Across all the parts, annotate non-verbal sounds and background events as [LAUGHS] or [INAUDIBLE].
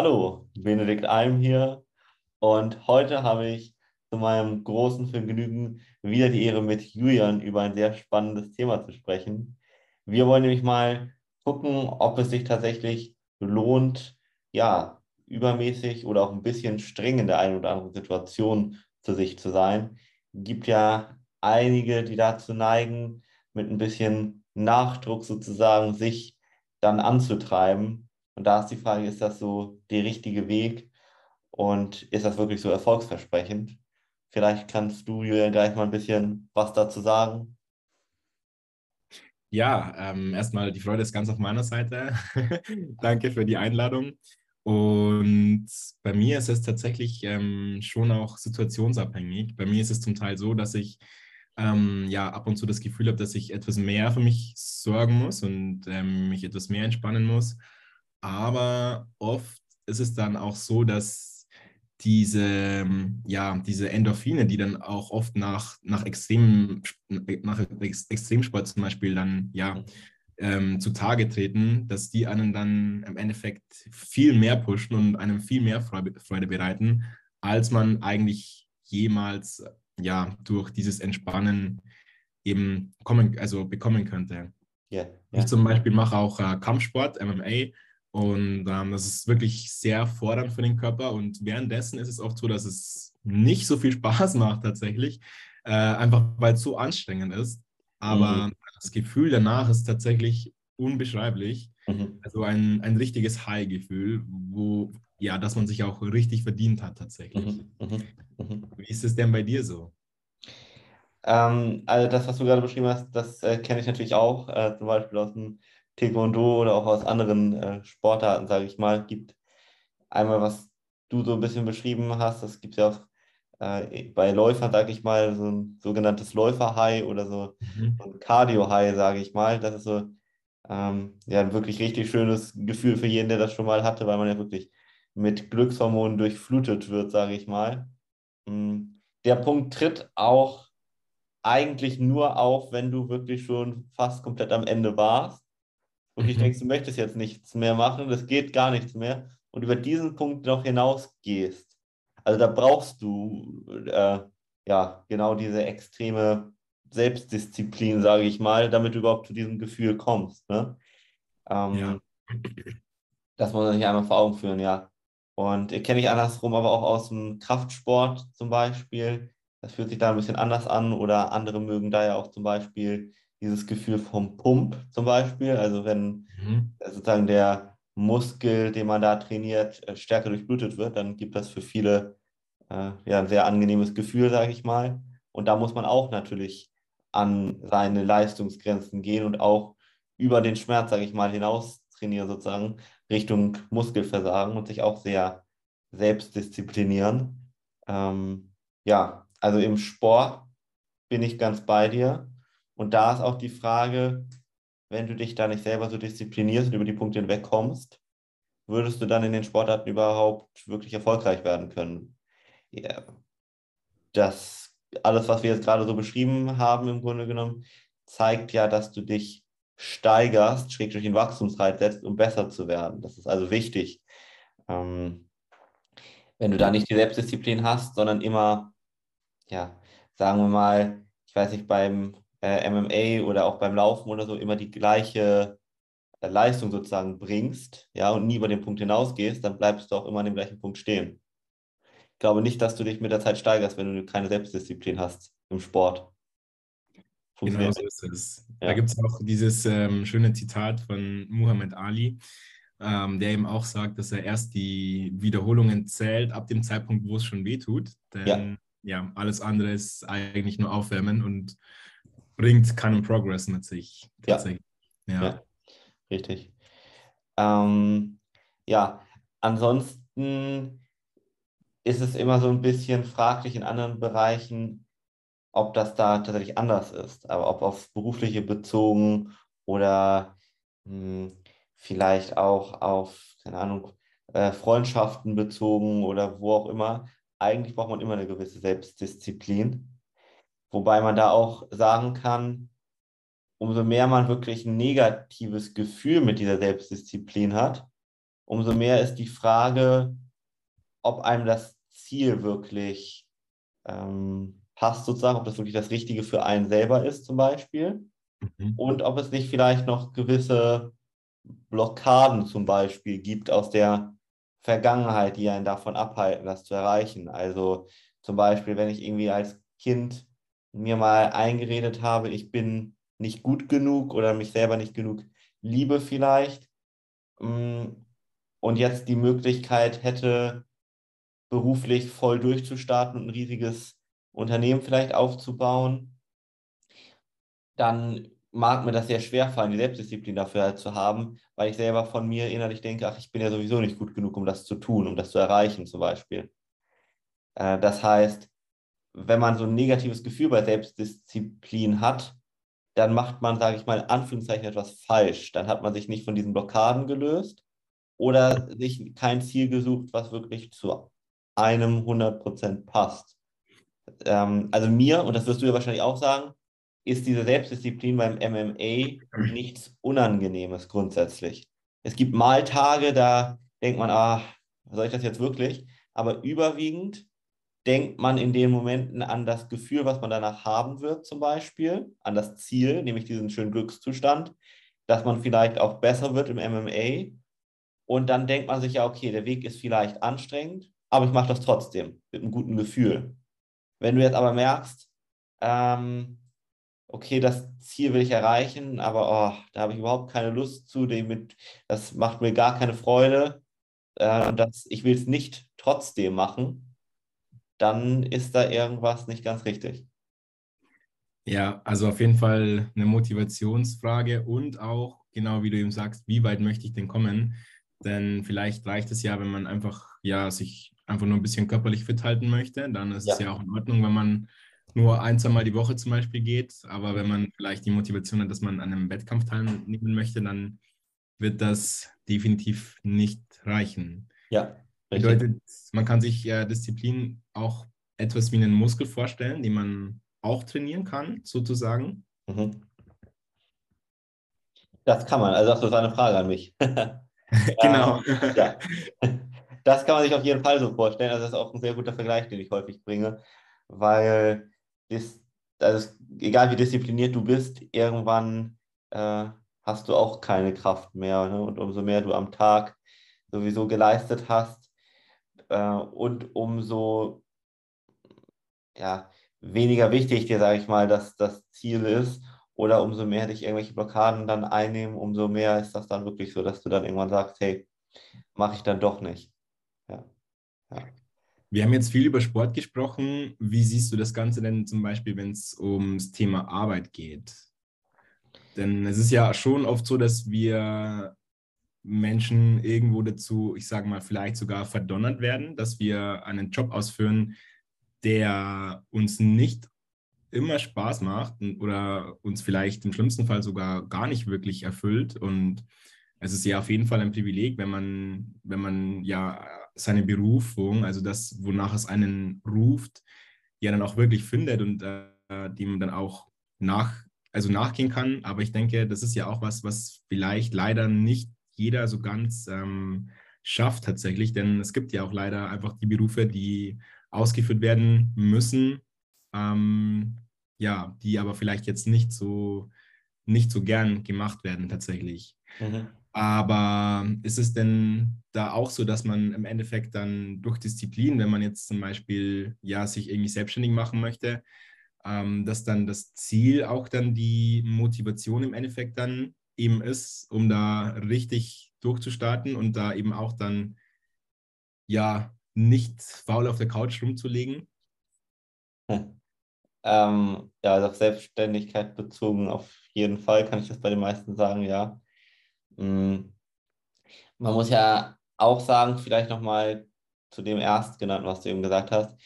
Hallo, Benedikt Alm hier und heute habe ich zu meinem großen Vergnügen wieder die Ehre, mit Julian über ein sehr spannendes Thema zu sprechen. Wir wollen nämlich mal gucken, ob es sich tatsächlich lohnt, ja, übermäßig oder auch ein bisschen streng in der einen oder anderen Situation zu sich zu sein. Es gibt ja einige, die dazu neigen, mit ein bisschen Nachdruck sozusagen sich dann anzutreiben. Und da ist die Frage, ist das so der richtige Weg und ist das wirklich so erfolgsversprechend? Vielleicht kannst du, Julian, gleich mal ein bisschen was dazu sagen. Ja, ähm, erstmal die Freude ist ganz auf meiner Seite. [LAUGHS] Danke für die Einladung. Und bei mir ist es tatsächlich ähm, schon auch situationsabhängig. Bei mir ist es zum Teil so, dass ich ähm, ja ab und zu das Gefühl habe, dass ich etwas mehr für mich sorgen muss und ähm, mich etwas mehr entspannen muss. Aber oft ist es dann auch so, dass diese, ähm, ja, diese Endorphine, die dann auch oft nach, nach, Extrem, nach Extremsport zum Beispiel dann ja ähm, zutage treten, dass die einen dann im Endeffekt viel mehr pushen und einem viel mehr Freude bereiten, als man eigentlich jemals ja, durch dieses Entspannen eben kommen, also bekommen könnte. Yeah, yeah. Ich zum Beispiel mache auch äh, Kampfsport, MMA, und ähm, das ist wirklich sehr fordernd für den Körper. Und währenddessen ist es oft so, dass es nicht so viel Spaß [LAUGHS] macht tatsächlich, äh, einfach weil es so anstrengend ist. Aber mhm. das Gefühl danach ist tatsächlich unbeschreiblich. Mhm. Also ein, ein richtiges High-Gefühl, wo, ja, dass man sich auch richtig verdient hat tatsächlich. Mhm. Mhm. mhm. Wie ist es denn bei dir so? Ähm, also das, was du gerade beschrieben hast, das äh, kenne ich natürlich auch, äh, zum Beispiel aus dem Taekwondo oder auch aus anderen äh, Sportarten, sage ich mal. Gibt einmal, was du so ein bisschen beschrieben hast, das gibt es ja auch äh, bei Läufern, sage ich mal, so ein sogenanntes Läufer-High oder so mhm. ein Cardio-High, sage ich mal. Das ist so ähm, ja, ein wirklich richtig schönes Gefühl für jeden, der das schon mal hatte, weil man ja wirklich mit Glückshormonen durchflutet wird, sage ich mal. Mm, der Punkt tritt auch eigentlich nur auf, wenn du wirklich schon fast komplett am Ende warst und mhm. ich denke, du möchtest jetzt nichts mehr machen, das geht gar nichts mehr und über diesen Punkt noch hinausgehst. Also da brauchst du äh, ja genau diese extreme Selbstdisziplin, sage ich mal, damit du überhaupt zu diesem Gefühl kommst. Ne? Ähm, ja. Das muss man sich einmal vor Augen führen, ja. Und kenne ich andersrum aber auch aus dem Kraftsport zum Beispiel. Das fühlt sich da ein bisschen anders an oder andere mögen da ja auch zum Beispiel dieses Gefühl vom Pump zum Beispiel. Also wenn mhm. sozusagen der Muskel, den man da trainiert, äh, stärker durchblutet wird, dann gibt das für viele äh, ja, ein sehr angenehmes Gefühl, sage ich mal. Und da muss man auch natürlich an seine Leistungsgrenzen gehen und auch über den Schmerz, sage ich mal, hinaus trainieren sozusagen, Richtung Muskelversagen und sich auch sehr selbst disziplinieren. Ähm, ja, also im Sport bin ich ganz bei dir. Und da ist auch die Frage, wenn du dich da nicht selber so disziplinierst und über die Punkte hinwegkommst, würdest du dann in den Sportarten überhaupt wirklich erfolgreich werden können? Ja, das alles, was wir jetzt gerade so beschrieben haben, im Grunde genommen, zeigt ja, dass du dich steigerst, schräg durch den Wachstumsreit setzt, um besser zu werden. Das ist also wichtig. Ähm, wenn du da nicht die Selbstdisziplin hast, sondern immer, ja, sagen wir mal, ich weiß nicht, beim äh, MMA oder auch beim Laufen oder so immer die gleiche äh, Leistung sozusagen bringst, ja, und nie über den Punkt hinausgehst, dann bleibst du auch immer an dem gleichen Punkt stehen. Ich glaube nicht, dass du dich mit der Zeit steigerst, wenn du keine Selbstdisziplin hast im Sport. Genau so ist es. Ja. Da gibt es auch dieses ähm, schöne Zitat von Muhammad Ali, ähm, der eben auch sagt, dass er erst die Wiederholungen zählt ab dem Zeitpunkt, wo es schon wehtut. Denn ja. ja, alles andere ist eigentlich nur Aufwärmen und bringt keinen Progress mit sich. Tatsächlich. Ja, ja. richtig. Ähm, ja, ansonsten ist es immer so ein bisschen fraglich in anderen Bereichen, ob das da tatsächlich anders ist, aber ob auf berufliche bezogen oder mh, hm, vielleicht auch auf, keine Ahnung, äh, Freundschaften bezogen oder wo auch immer. Eigentlich braucht man immer eine gewisse Selbstdisziplin. Wobei man da auch sagen kann, umso mehr man wirklich ein negatives Gefühl mit dieser Selbstdisziplin hat, umso mehr ist die Frage, ob einem das Ziel wirklich ähm, passt, sozusagen, ob das wirklich das Richtige für einen selber ist, zum Beispiel. Mhm. Und ob es nicht vielleicht noch gewisse Blockaden zum Beispiel gibt aus der Vergangenheit, die einen davon abhalten, das zu erreichen. Also zum Beispiel, wenn ich irgendwie als Kind mir mal eingeredet habe, ich bin nicht gut genug oder mich selber nicht genug liebe vielleicht mm, und jetzt die Möglichkeit hätte, beruflich voll durchzustarten und ein riesiges Unternehmen vielleicht aufzubauen, dann mag mir das sehr schwer fallen, die Selbstdisziplin dafür halt zu haben, weil ich selber von mir innerlich denke, ach, ich bin ja sowieso nicht gut genug, um das zu tun, um das zu erreichen zum Beispiel. Äh, das heißt, wenn man so ein negatives Gefühl bei Selbstdisziplin hat, dann macht man, sage ich mal, in Anführungszeichen etwas falsch. Dann hat man sich nicht von diesen Blockaden gelöst oder sich kein Ziel gesucht, was wirklich zu einem 100% passt. Ähm, also mir, und das wirst du ja wahrscheinlich auch sagen, ist diese Selbstdisziplin beim MMA nichts Unangenehmes grundsätzlich. Es gibt mal Tage, da denkt man, ah, soll ich das jetzt wirklich? Aber überwiegend denkt man in den Momenten an das Gefühl, was man danach haben wird, zum Beispiel, an das Ziel, nämlich diesen schönen Glückszustand, dass man vielleicht auch besser wird im MMA. Und dann denkt man sich ja, okay, der Weg ist vielleicht anstrengend, aber ich mache das trotzdem mit einem guten Gefühl. Wenn du jetzt aber merkst, ähm, okay, das Ziel will ich erreichen, aber oh, da habe ich überhaupt keine Lust zu, mit, das macht mir gar keine Freude, äh, das, ich will es nicht trotzdem machen, dann ist da irgendwas nicht ganz richtig. Ja, also auf jeden Fall eine Motivationsfrage und auch, genau wie du eben sagst, wie weit möchte ich denn kommen? Denn vielleicht reicht es ja, wenn man einfach, ja, sich einfach nur ein bisschen körperlich fit halten möchte, dann ist ja. es ja auch in Ordnung, wenn man nur ein, zwei Mal die Woche zum Beispiel geht. Aber wenn man vielleicht die Motivation hat, dass man an einem Wettkampf teilnehmen möchte, dann wird das definitiv nicht reichen. Ja. Richtig. Bedeutet, man kann sich äh, Disziplin auch etwas wie einen Muskel vorstellen, den man auch trainieren kann, sozusagen. Mhm. Das kann man. Also das ist eine Frage an mich. [LAUGHS] [LAUGHS] genau. Ähm, ja. [LAUGHS] Das kann man sich auf jeden Fall so vorstellen. Also das ist auch ein sehr guter Vergleich, den ich häufig bringe, weil das, also egal wie diszipliniert du bist, irgendwann äh, hast du auch keine Kraft mehr. Ne? Und umso mehr du am Tag sowieso geleistet hast äh, und umso ja, weniger wichtig dir, sage ich mal, dass das Ziel ist oder umso mehr dich irgendwelche Blockaden dann einnehmen, umso mehr ist das dann wirklich so, dass du dann irgendwann sagst, hey, mache ich dann doch nicht. Ja. ja. Wir haben jetzt viel über Sport gesprochen. Wie siehst du das Ganze denn zum Beispiel, wenn es ums Thema Arbeit geht? Denn es ist ja schon oft so, dass wir Menschen irgendwo dazu, ich sage mal, vielleicht sogar verdonnert werden, dass wir einen Job ausführen, der uns nicht immer Spaß macht oder uns vielleicht im schlimmsten Fall sogar gar nicht wirklich erfüllt. Und es ist ja auf jeden Fall ein Privileg, wenn man, wenn man ja seine Berufung, also das, wonach es einen ruft, ja dann auch wirklich findet und äh, dem dann auch nach, also nachgehen kann. Aber ich denke, das ist ja auch was, was vielleicht leider nicht jeder so ganz ähm, schafft tatsächlich, denn es gibt ja auch leider einfach die Berufe, die ausgeführt werden müssen, ähm, ja, die aber vielleicht jetzt nicht so nicht so gern gemacht werden tatsächlich. Mhm. Aber ist es denn da auch so, dass man im Endeffekt dann durch Disziplin, wenn man jetzt zum Beispiel ja sich irgendwie selbstständig machen möchte, ähm, dass dann das Ziel auch dann die Motivation im Endeffekt dann eben ist, um da richtig durchzustarten und da eben auch dann ja nicht faul auf der Couch rumzulegen? Hm. Ähm, ja, also auf Selbstständigkeit bezogen auf jeden Fall kann ich das bei den meisten sagen, ja. Mhm. Man muss ja auch sagen, vielleicht nochmal zu dem Erstgenannten, was du eben gesagt hast.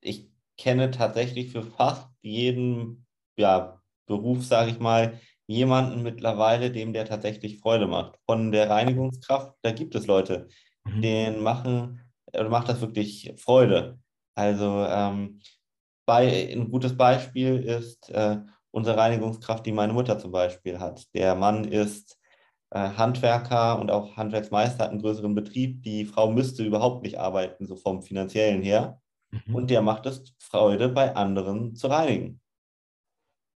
Ich kenne tatsächlich für fast jeden ja, Beruf, sage ich mal, jemanden mittlerweile, dem der tatsächlich Freude macht. Von der Reinigungskraft, da gibt es Leute, mhm. denen machen, oder macht das wirklich Freude. Also ähm, bei, ein gutes Beispiel ist äh, unsere Reinigungskraft, die meine Mutter zum Beispiel hat. Der Mann ist äh, Handwerker und auch Handwerksmeister hat einen größeren Betrieb. Die Frau müsste überhaupt nicht arbeiten, so vom finanziellen her. Mhm. Und der macht es Freude, bei anderen zu reinigen.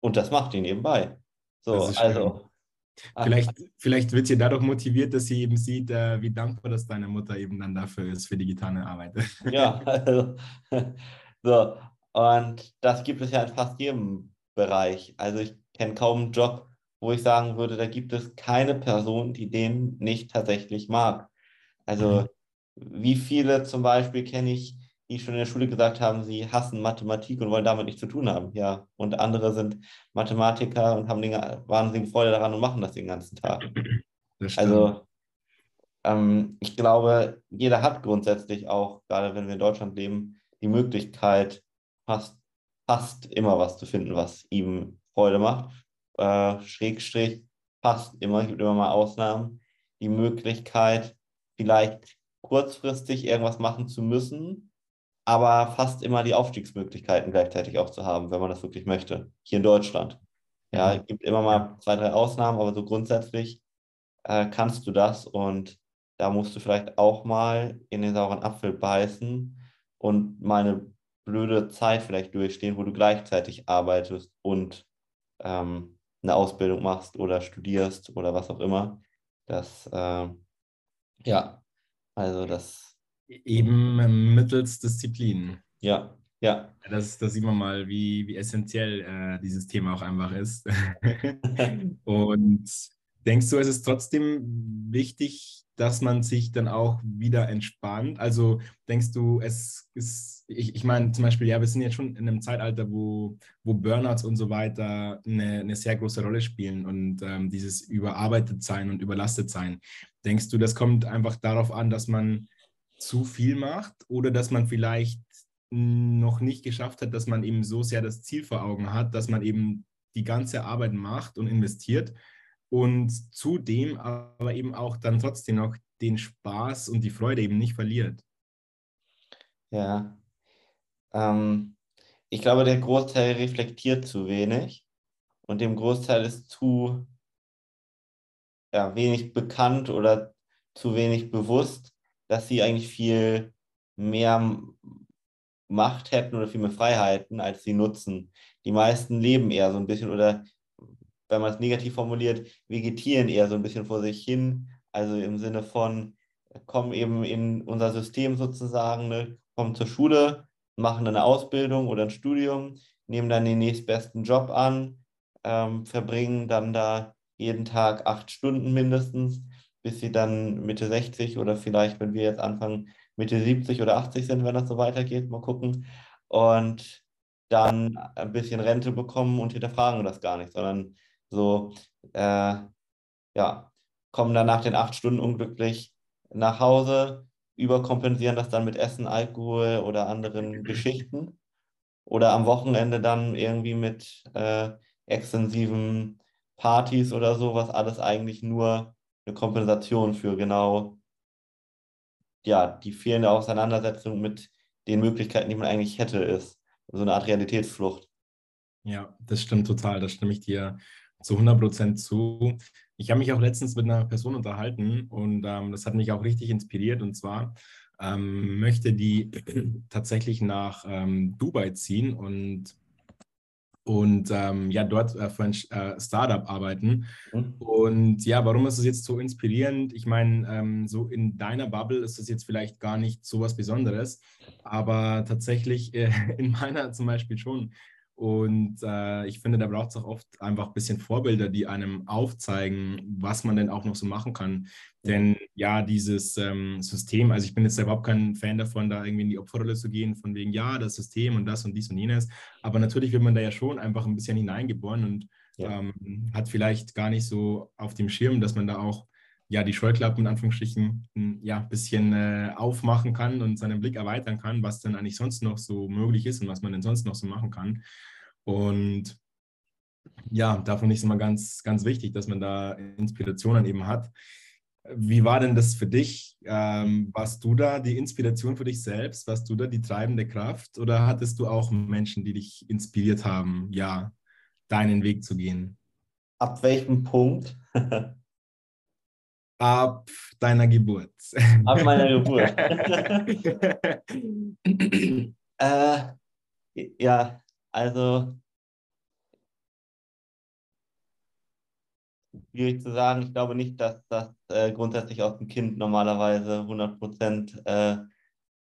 Und das macht ihn nebenbei. So, also. Vielleicht, vielleicht wird sie dadurch motiviert, dass sie eben sieht, äh, wie dankbar dass deine Mutter eben dann dafür ist, für die getane Arbeit. [LAUGHS] Ja, also, so. Und das gibt es ja in fast jedem Bereich. Also ich kenne kaum einen Job, wo ich sagen würde, da gibt es keine Person, die den nicht tatsächlich mag. Also mhm. wie viele zum Beispiel kenne ich, die schon in der Schule gesagt haben, sie hassen Mathematik und wollen damit nichts zu tun haben. Ja, und andere sind Mathematiker und haben Dinge, wahnsinnige Freude daran und machen das den ganzen Tag. Also ähm, ich glaube, jeder hat grundsätzlich auch, gerade wenn wir in Deutschland leben, die Möglichkeit, fast, fast immer was zu finden, was ihm Freude macht. Äh, Schrägstrich, fast immer, es gibt immer mal Ausnahmen, die Möglichkeit, vielleicht kurzfristig irgendwas machen zu müssen, aber fast immer die Aufstiegsmöglichkeiten gleichzeitig auch zu haben, wenn man das wirklich möchte, hier in Deutschland. Ja, mhm. es gibt immer mal zwei, drei Ausnahmen, aber so grundsätzlich äh, kannst du das und da musst du vielleicht auch mal in den sauren Apfel beißen und mal eine blöde Zeit vielleicht durchstehen, wo du gleichzeitig arbeitest und ähm, eine Ausbildung machst oder studierst oder was auch immer. Das, äh, ja, also das Eben mittels Disziplin. Ja, ja. Das, das sieht man mal, wie, wie essentiell äh, dieses Thema auch einfach ist. [LAUGHS] Und denkst du, es ist trotzdem wichtig, dass man sich dann auch wieder entspannt? Also denkst du, es ist, ich, ich meine zum Beispiel, ja, wir sind jetzt schon in einem Zeitalter, wo, wo Burnouts und so weiter eine, eine sehr große Rolle spielen und ähm, dieses überarbeitet sein und überlastet sein. Denkst du, das kommt einfach darauf an, dass man zu viel macht oder dass man vielleicht noch nicht geschafft hat, dass man eben so sehr das Ziel vor Augen hat, dass man eben die ganze Arbeit macht und investiert und zudem aber eben auch dann trotzdem noch den Spaß und die Freude eben nicht verliert. Ja, ähm, ich glaube, der Großteil reflektiert zu wenig und dem Großteil ist zu ja, wenig bekannt oder zu wenig bewusst, dass sie eigentlich viel mehr Macht hätten oder viel mehr Freiheiten, als sie nutzen. Die meisten leben eher so ein bisschen oder, wenn man es negativ formuliert, vegetieren eher so ein bisschen vor sich hin. Also im Sinne von, kommen eben in unser System sozusagen, ne, kommen zur Schule, machen eine Ausbildung oder ein Studium, nehmen dann den nächstbesten Job an, ähm, verbringen dann da jeden Tag acht Stunden mindestens bis sie dann Mitte 60 oder vielleicht, wenn wir jetzt anfangen, Mitte 70 oder 80 sind, wenn das so weitergeht, mal gucken. Und dann ein bisschen Rente bekommen und hinterfragen das gar nicht, sondern so, äh, ja, kommen dann nach den acht Stunden unglücklich nach Hause, überkompensieren das dann mit Essen, Alkohol oder anderen Geschichten oder am Wochenende dann irgendwie mit äh, extensiven Partys oder so, was alles eigentlich nur eine Kompensation für genau ja, die fehlende Auseinandersetzung mit den Möglichkeiten, die man eigentlich hätte, ist. So eine Art Realitätsflucht. Ja, das stimmt total. Da stimme ich dir zu 100 Prozent zu. Ich habe mich auch letztens mit einer Person unterhalten und ähm, das hat mich auch richtig inspiriert. Und zwar ähm, möchte die [CLEARS THROAT] tatsächlich nach ähm, Dubai ziehen und und ähm, ja, dort äh, für ein äh, Startup arbeiten. Mhm. Und ja, warum ist das jetzt so inspirierend? Ich meine, ähm, so in deiner Bubble ist das jetzt vielleicht gar nicht so was Besonderes, aber tatsächlich äh, [LAUGHS] in meiner zum Beispiel schon. Und äh, ich finde, da braucht es auch oft einfach ein bisschen Vorbilder, die einem aufzeigen, was man denn auch noch so machen kann. Denn ja, dieses ähm, System, also ich bin jetzt überhaupt kein Fan davon, da irgendwie in die Opferrolle zu gehen, von wegen, ja, das System und das und dies und jenes. Aber natürlich wird man da ja schon einfach ein bisschen hineingeboren und ja. ähm, hat vielleicht gar nicht so auf dem Schirm, dass man da auch ja, die Scheuklappen in Anführungsstrichen hm, ja, ein bisschen äh, aufmachen kann und seinen Blick erweitern kann, was denn eigentlich sonst noch so möglich ist und was man denn sonst noch so machen kann. Und ja, davon ist immer ganz, ganz wichtig, dass man da Inspirationen eben hat. Wie war denn das für dich? Ähm, warst du da die Inspiration für dich selbst? Warst du da die treibende Kraft? Oder hattest du auch Menschen, die dich inspiriert haben, ja, deinen Weg zu gehen? Ab welchem Punkt? [LAUGHS] Ab deiner Geburt. Ab meiner Geburt. [LAUGHS] äh, ja, also schwierig zu sagen. Ich glaube nicht, dass das äh, grundsätzlich aus dem Kind normalerweise 100 Prozent äh,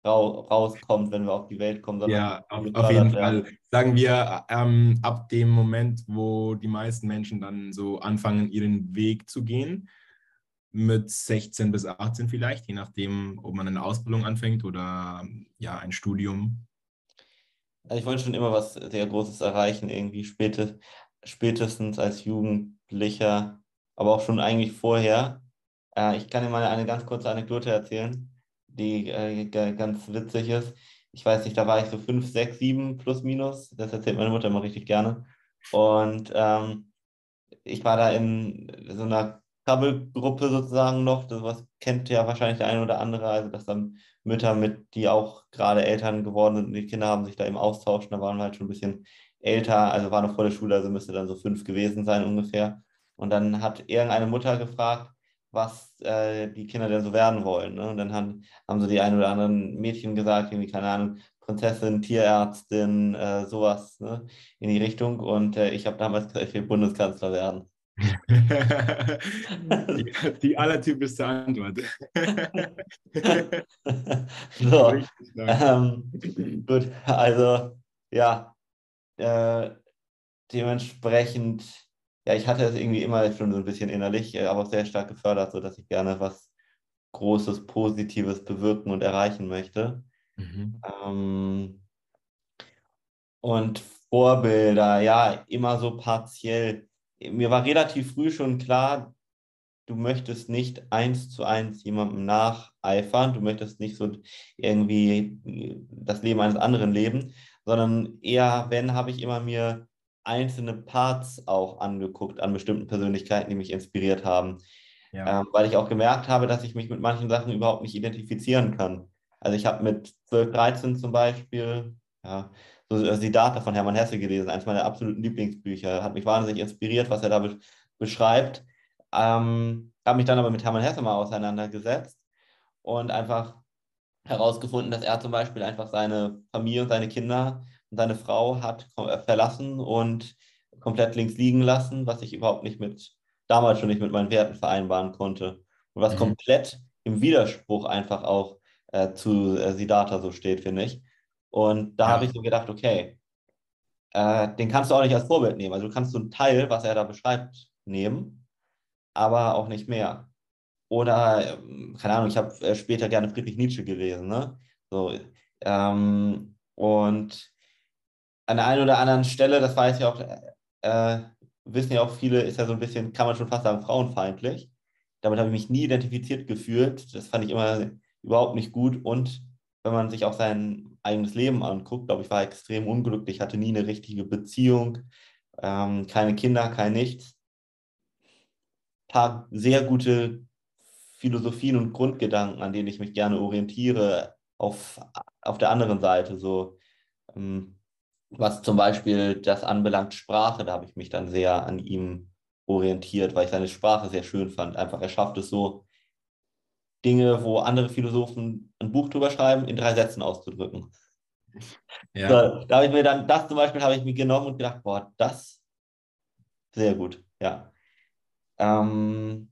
rauskommt, wenn wir auf die Welt kommen. Ja, auf, auf jeden werden. Fall. Sagen wir, ähm, ab dem Moment, wo die meisten Menschen dann so anfangen, ihren Weg zu gehen, mit 16 bis 18 vielleicht, je nachdem, ob man eine Ausbildung anfängt oder ja, ein Studium. Also ich wollte schon immer was sehr Großes erreichen, irgendwie späte, spätestens als Jugendlicher, aber auch schon eigentlich vorher. Äh, ich kann dir mal eine ganz kurze Anekdote erzählen die äh, ganz witzig ist. Ich weiß nicht, da war ich so 5, 6, 7 plus minus. Das erzählt meine Mutter immer richtig gerne. Und ähm, ich war da in so einer Krabbelgruppe sozusagen noch. Das was kennt ja wahrscheinlich der eine oder andere. Also, dass dann Mütter mit, die auch gerade Eltern geworden sind und die Kinder haben sich da eben austauschen. Da waren halt schon ein bisschen älter. Also war noch vor der Schule, also müsste dann so fünf gewesen sein ungefähr. Und dann hat irgendeine Mutter gefragt, was äh, die Kinder denn so werden wollen. Ne? Und dann haben, haben so die ein oder anderen Mädchen gesagt, irgendwie, keine Ahnung, Prinzessin, Tierärztin, äh, sowas ne? in die Richtung. Und äh, ich habe damals gesagt, ich will Bundeskanzler werden. Die, die allertypischste Antwort. [LAUGHS] so, ähm, gut, also ja, äh, dementsprechend ja, ich hatte es irgendwie immer schon so ein bisschen innerlich, äh, aber auch sehr stark gefördert, sodass ich gerne was Großes, Positives bewirken und erreichen möchte. Mhm. Ähm, und Vorbilder, ja, immer so partiell. Mir war relativ früh schon klar, du möchtest nicht eins zu eins jemandem nacheifern, du möchtest nicht so irgendwie das Leben eines anderen leben, sondern eher, wenn, habe ich immer mir einzelne Parts auch angeguckt an bestimmten Persönlichkeiten, die mich inspiriert haben. Ja. Ähm, weil ich auch gemerkt habe, dass ich mich mit manchen Sachen überhaupt nicht identifizieren kann. Also ich habe mit 12, 13 zum Beispiel, ja, so Siddhartha von Hermann Hesse gelesen, eines meiner absoluten Lieblingsbücher. Hat mich wahnsinnig inspiriert, was er da be beschreibt. Ähm, habe mich dann aber mit Hermann Hesse mal auseinandergesetzt und einfach herausgefunden, dass er zum Beispiel einfach seine Familie und seine Kinder und seine Frau hat äh, verlassen und komplett links liegen lassen, was ich überhaupt nicht mit, damals schon nicht mit meinen Werten vereinbaren konnte. Und was mhm. komplett im Widerspruch einfach auch äh, zu äh, Siddhartha so steht, finde ich. Und da ja. habe ich so gedacht, okay, äh, den kannst du auch nicht als Vorbild nehmen. Also du kannst so einen Teil, was er da beschreibt, nehmen, aber auch nicht mehr. Oder, ähm, keine Ahnung, ich habe äh, später gerne Friedrich Nietzsche gelesen, ne? So, ähm, und an der einen oder anderen Stelle, das weiß ja auch, äh, wissen ja auch viele, ist ja so ein bisschen, kann man schon fast sagen, frauenfeindlich. Damit habe ich mich nie identifiziert gefühlt. Das fand ich immer überhaupt nicht gut. Und wenn man sich auch sein eigenes Leben anguckt, glaube ich, war extrem unglücklich, hatte nie eine richtige Beziehung, ähm, keine Kinder, kein nichts. Ein paar sehr gute Philosophien und Grundgedanken, an denen ich mich gerne orientiere, auf, auf der anderen Seite. So, ähm, was zum Beispiel das anbelangt, Sprache, da habe ich mich dann sehr an ihm orientiert, weil ich seine Sprache sehr schön fand. Einfach, er schafft es so, Dinge, wo andere Philosophen ein Buch drüber schreiben, in drei Sätzen auszudrücken. Ja. So, da habe ich mir dann, das zum Beispiel habe ich mir genommen und gedacht, boah, das sehr gut, ja. Ähm,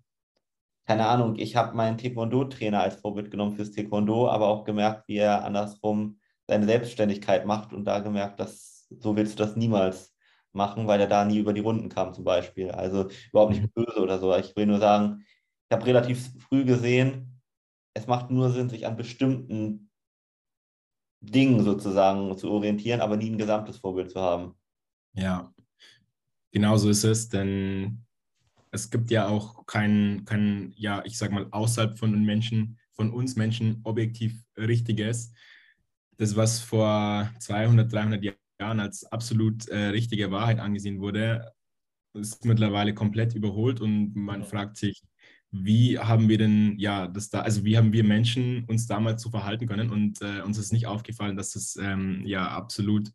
keine Ahnung, ich habe meinen Taekwondo-Trainer als Vorbild genommen fürs Taekwondo, aber auch gemerkt, wie er andersrum seine Selbstständigkeit macht und da gemerkt, dass so willst du das niemals machen, weil er da nie über die Runden kam zum Beispiel. Also überhaupt nicht mhm. böse oder so. Ich will nur sagen, ich habe relativ früh gesehen, es macht nur Sinn, sich an bestimmten Dingen sozusagen zu orientieren, aber nie ein gesamtes Vorbild zu haben. Ja, genau so ist es, denn es gibt ja auch kein, kein, ja, ich sag mal, außerhalb von den Menschen, von uns Menschen objektiv Richtiges das, was vor 200, 300 Jahren als absolut äh, richtige Wahrheit angesehen wurde, ist mittlerweile komplett überholt und man ja. fragt sich, wie haben wir denn, ja, das da, also wie haben wir Menschen uns damals so verhalten können und äh, uns ist nicht aufgefallen, dass das ähm, ja absolut,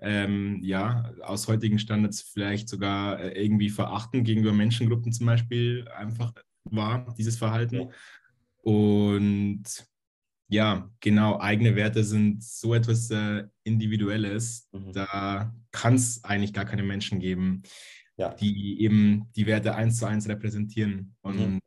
ähm, ja, aus heutigen Standards vielleicht sogar äh, irgendwie verachten gegenüber Menschengruppen zum Beispiel einfach war, dieses Verhalten. Und ja, genau, eigene Werte sind so etwas äh, Individuelles. Mhm. Da kann es eigentlich gar keine Menschen geben, ja. die eben die Werte eins zu eins repräsentieren. Und mhm.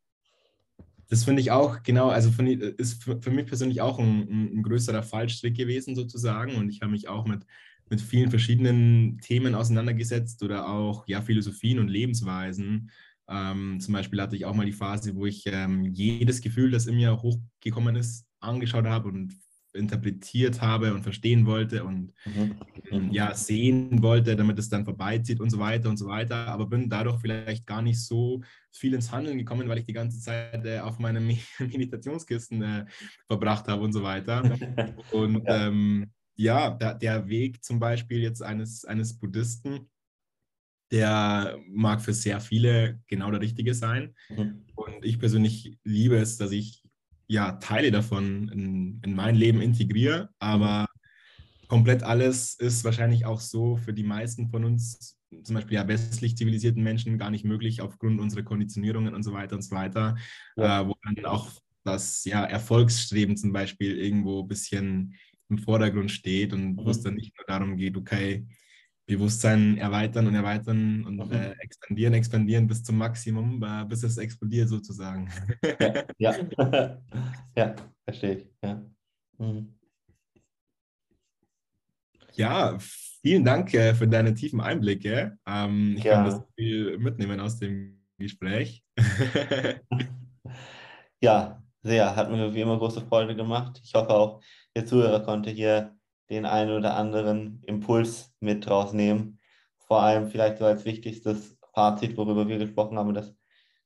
Das finde ich auch, genau, also find, ist für, für, mich persönlich auch ein, ein, größerer Fallstrick gewesen sozusagen. Und ich habe mich auch mit, mit vielen verschiedenen Themen auseinandergesetzt oder auch ja, Philosophien und Lebensweisen. Ähm, zum Beispiel hatte ich auch mal die Phase, wo ich ähm, jedes Gefühl, das in mir hochgekommen ist, angeschaut habe und interpretiert habe und verstehen wollte und mhm. Ähm, ja, sehen wollte, damit es dann vorbeizieht und so weiter und so weiter. Aber bin dadurch vielleicht gar nicht so viel ins Handeln gekommen, weil ich die ganze Zeit äh, auf meinem [LAUGHS] Meditationskisten äh, verbracht habe und so weiter. [LAUGHS] Und ja, ähm, ja der, der, Weg zum Beispiel jetzt eines, eines Buddhisten, der mag für sehr viele genau der richtige sein. Mhm. Und ich persönlich liebe es, dass ich ja, Teile davon in, in mein Leben integriere, aber komplett alles ist wahrscheinlich auch so für die meisten von uns, zum Beispiel ja westlich zivilisierten Menschen, gar nicht möglich aufgrund unserer Konditionierungen und so weiter und so weiter, ja. äh, wo dann auch das ja, Erfolgsstreben zum Beispiel irgendwo ein bisschen im Vordergrund steht und mhm. wo es dann nicht nur darum geht, okay, Bewusstsein erweitern und erweitern und mhm. äh, expandieren, expandieren bis zum Maximum, äh, bis es explodiert sozusagen. ja, [LAUGHS] ja. ja verstehe ich. Ja. Mhm. ja, vielen Dank äh, für deine tiefen Einblicke. Ähm, ich ja. kann das viel mitnehmen aus dem Gespräch. [LAUGHS] ja, sehr. Hat mir wie immer große Freude gemacht. Ich hoffe auch, der Zuhörer konnte hier den einen oder anderen Impuls mit rausnehmen. Vor allem vielleicht so als wichtigstes Fazit, worüber wir gesprochen haben, das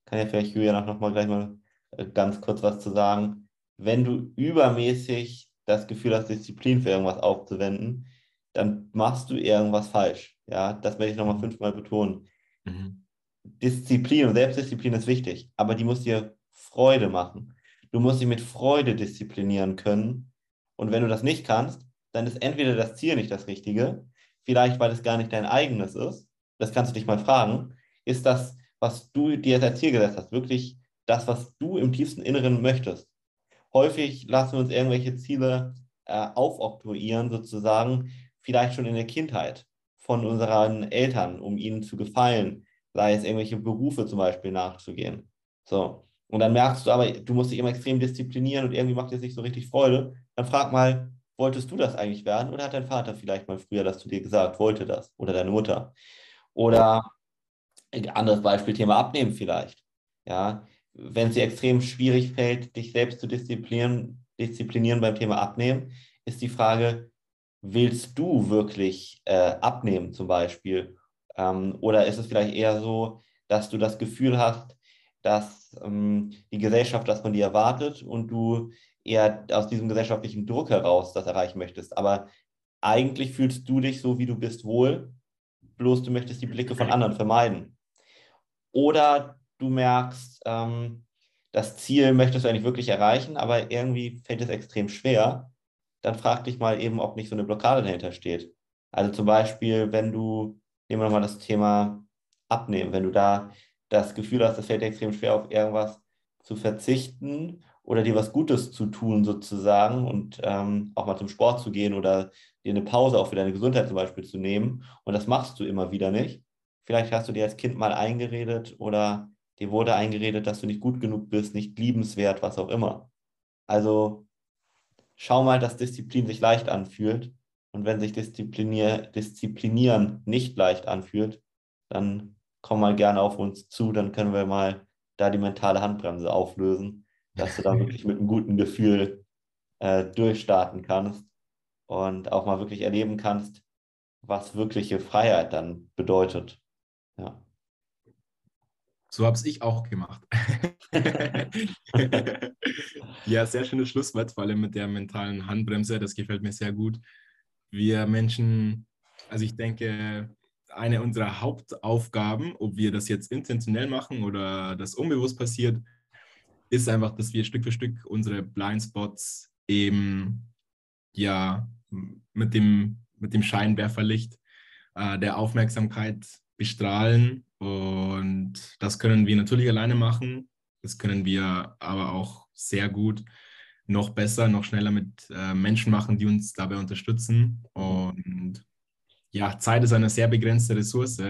kann ja vielleicht Julian auch nochmal gleich mal äh, ganz kurz was zu sagen. Wenn du übermäßig das Gefühl hast, Disziplin für irgendwas aufzuwenden, dann machst du irgendwas falsch. Ja, das werde ich nochmal fünfmal betonen. Mhm. Disziplin und Selbstdisziplin ist wichtig, aber die muss dir Freude machen. Du musst dich mit Freude disziplinieren können. Und wenn du das nicht kannst, dann ist entweder das Ziel nicht das Richtige, vielleicht weil es gar nicht dein eigenes ist. Das kannst du dich mal fragen. Ist das, was du dir als Ziel gesetzt hast, wirklich das, was du im tiefsten Inneren möchtest? Häufig lassen wir uns irgendwelche Ziele äh, aufoktroyieren, sozusagen, vielleicht schon in der Kindheit von unseren Eltern, um ihnen zu gefallen, sei es irgendwelche Berufe zum Beispiel nachzugehen. So. Und dann merkst du aber, du musst dich immer extrem disziplinieren und irgendwie macht es nicht so richtig Freude. Dann frag mal, wolltest du das eigentlich werden oder hat dein Vater vielleicht mal früher das zu dir gesagt, wollte das oder deine Mutter? Oder ein anderes Beispiel, Thema Abnehmen vielleicht. Ja, wenn es dir extrem schwierig fällt, dich selbst zu disziplinieren, disziplinieren beim Thema Abnehmen, ist die Frage, willst du wirklich äh, abnehmen zum Beispiel? Ähm, oder ist es vielleicht eher so, dass du das Gefühl hast, dass ähm, die Gesellschaft das von dir erwartet und du eher aus diesem gesellschaftlichen Druck heraus das erreichen möchtest. Aber eigentlich fühlst du dich so, wie du bist, wohl, bloß du möchtest die Blicke von anderen vermeiden. Oder du merkst, ähm, das Ziel möchtest du eigentlich wirklich erreichen, aber irgendwie fällt es extrem schwer. Dann frag dich mal eben, ob nicht so eine Blockade dahinter steht. Also zum Beispiel, wenn du, nehmen wir nochmal das Thema Abnehmen, wenn du da das Gefühl hast, es fällt dir extrem schwer, auf irgendwas zu verzichten oder dir was Gutes zu tun sozusagen und ähm, auch mal zum Sport zu gehen oder dir eine Pause auch für deine Gesundheit zum Beispiel zu nehmen. Und das machst du immer wieder nicht. Vielleicht hast du dir als Kind mal eingeredet oder dir wurde eingeredet, dass du nicht gut genug bist, nicht liebenswert, was auch immer. Also schau mal, dass Disziplin sich leicht anfühlt. Und wenn sich Disziplinier Disziplinieren nicht leicht anfühlt, dann komm mal gerne auf uns zu, dann können wir mal da die mentale Handbremse auflösen dass du da wirklich mit einem guten Gefühl äh, durchstarten kannst und auch mal wirklich erleben kannst, was wirkliche Freiheit dann bedeutet. Ja. So habe es ich auch gemacht. [LAUGHS] ja, sehr schönes Schlusswort, vor allem mit der mentalen Handbremse. Das gefällt mir sehr gut. Wir Menschen, also ich denke, eine unserer Hauptaufgaben, ob wir das jetzt intentionell machen oder das unbewusst passiert, ist einfach, dass wir Stück für Stück unsere Blindspots eben ja mit dem, mit dem Scheinwerferlicht äh, der Aufmerksamkeit bestrahlen. Und das können wir natürlich alleine machen. Das können wir aber auch sehr gut noch besser, noch schneller mit äh, Menschen machen, die uns dabei unterstützen. Und ja, Zeit ist eine sehr begrenzte Ressource.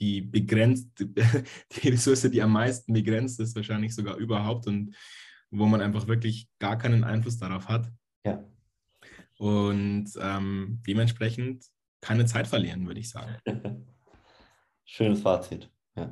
Die begrenzt, [LAUGHS] die Ressource, die am meisten begrenzt ist, wahrscheinlich sogar überhaupt und wo man einfach wirklich gar keinen Einfluss darauf hat. Ja. Und ähm, dementsprechend keine Zeit verlieren, würde ich sagen. [LAUGHS] Schönes Fazit. Ja.